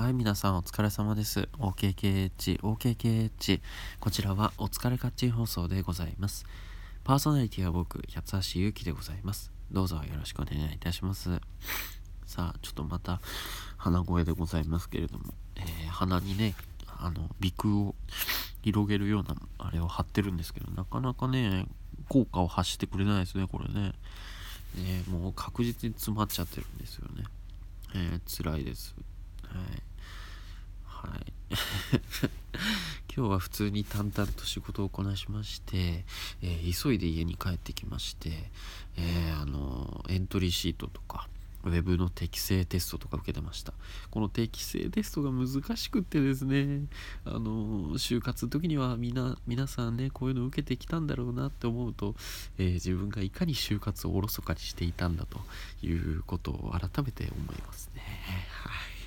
はい、皆さんお疲れ様です。OKKH、OKKH。こちらはお疲れカッチン放送でございます。パーソナリティは僕、八橋ゆうきでございます。どうぞよろしくお願いいたします。さあ、ちょっとまた鼻声でございますけれども、えー、鼻にね、あの、鼻腔を広げるようなあれを貼ってるんですけど、なかなかね、効果を発してくれないですね、これね。えー、もう確実に詰まっちゃってるんですよね。えー、辛いです。はい。はい。今日は普通に淡々と仕事をこなしまして、えー、急いで家に帰ってきまして、えー、あのエントリーシートとかウェブの適正テストとか受けてました。この適正テストが難しくってですねあの就活の時にはみな皆さんねこういうの受けてきたんだろうなって思うと、えー、自分がいかに就活をおろそかにしていたんだということを改めて思いますね。はい。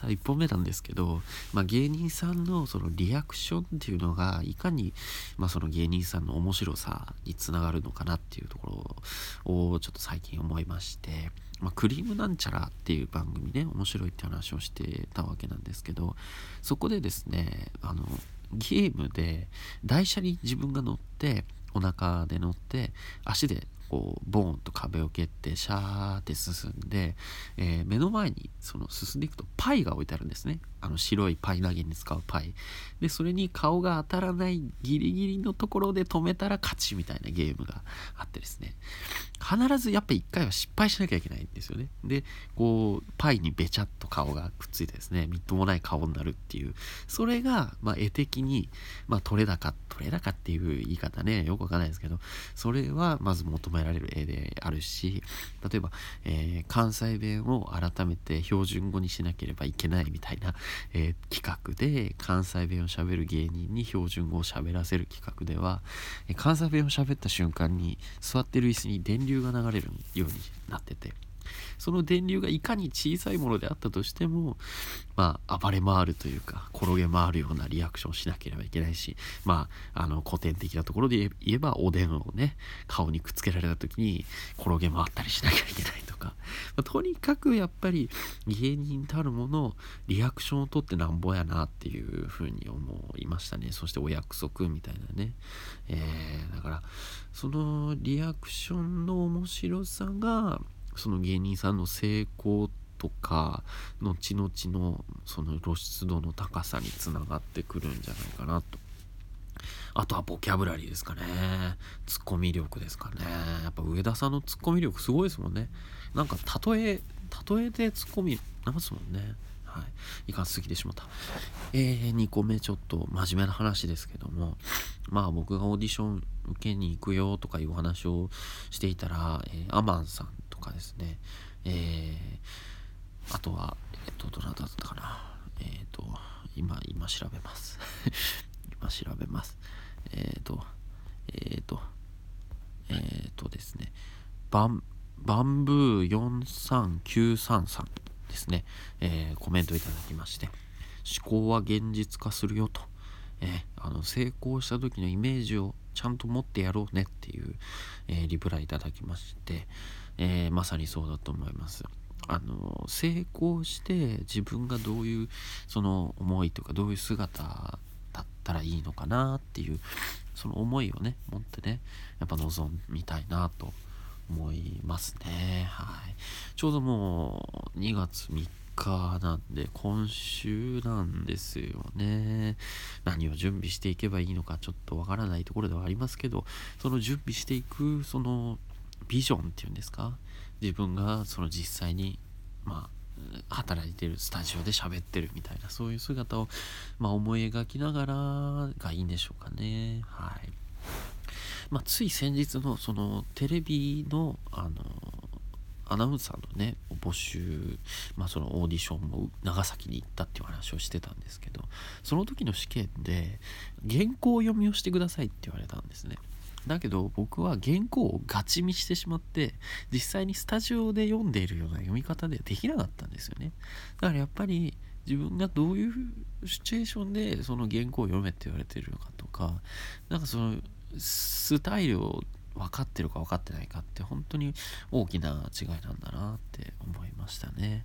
さ1本目なんですけど、まあ、芸人さんのそのリアクションっていうのがいかに、まあ、その芸人さんの面白さにつながるのかなっていうところをちょっと最近思いまして、まあ、クリームなんちゃらっていう番組ね面白いって話をしてたわけなんですけどそこでですねあのゲームで台車に自分が乗ってお腹で乗って足でこうボーンと壁を蹴ってシャーって進んで、えー、目の前にその進んでいくとパイが置いてあるんですね。あの白いパイ投げに使うパイ。でそれに顔が当たらないギリギリのところで止めたら勝ちみたいなゲームがあってですね。必ずやっぱり1回は失敗しなきゃいけないんですよね。でこうパイにべちゃっと顔がくっついてですねみっともない顔になるっていう。それが、まあ、絵的に、まあ、取れ高取れ高っていう言い方ねよくわかんないですけどそれはまず求められる絵であるし例えば、えー、関西弁を改めて標準語にしなければいけないみたいな、えー、企画で関西弁をしゃべる芸人に標準語をしゃべらせる企画では、え、関西弁をしゃべった瞬間に座ってる椅子に電流が流れるようになってて。その電流がいかに小さいものであったとしても、まあ、暴れ回るというか、転げ回るようなリアクションをしなければいけないし、まあ、あの、古典的なところで言えば、おでんをね、顔にくっつけられた時に、転げ回ったりしなきゃいけないとか、まあ、とにかくやっぱり、芸人たるもの、リアクションをとってなんぼやなっていうふうに思いましたね。そしてお約束みたいなね。えー、だから、そのリアクションの面白さが、その芸人さんの成功とか後々のその露出度の高さにつながってくるんじゃないかなと。あとはボキャブラリーですかね。ツッコミ力ですかね。やっぱ上田さんのツッコミ力すごいですもんね。なんか例え例えでツッコミなますもんね。はい。いかんすぎてしまった。えー、2個目ちょっと真面目な話ですけども、まあ僕がオーディション受けに行くよとかいう話をしていたら、えー、アマンさんかですね、えー、あとは、えっと、どなただったかな。えっ、ー、と、今、今調べます。今調べます。えっ、ー、と、えっ、と、えっ、とですね、バン、バンブー43933ですね、えコメントいただきまして、思考は現実化するよと、えあの成功した時のイメージをちゃんと持ってやろうねっていう、えリプライいただきまして、えー、まさにそうだと思います。あの成功して自分がどういうその思いとかどういう姿だったらいいのかなっていうその思いをね持ってねやっぱ望みたいなと思いますね。はい。ちょうどもう2月3日なんで今週なんですよね。何を準備していけばいいのかちょっとわからないところではありますけどその準備していくそのビジョンっていうんですか？自分がその実際にまあ働いてるスタジオで喋ってるみたいなそういう姿を、まあ、思い描きながらがいいんでしょうかね。はい。まあ、つい先日のそのテレビのあのアナウンサーのね募集、まあ、そのオーディションも長崎に行ったっていう話をしてたんですけどその時の試験で原稿読みをしてくださいって言われたんですね。だけど僕は原稿をガチ見してしまって実際にスタジオで読んでいるような読み方ではできなかったんですよねだからやっぱり自分がどういうシチュエーションでその原稿を読めって言われてるのかとかなんかそのスタイルを分かってるか分かってないかって本当に大きな違いなんだなって思いましたね。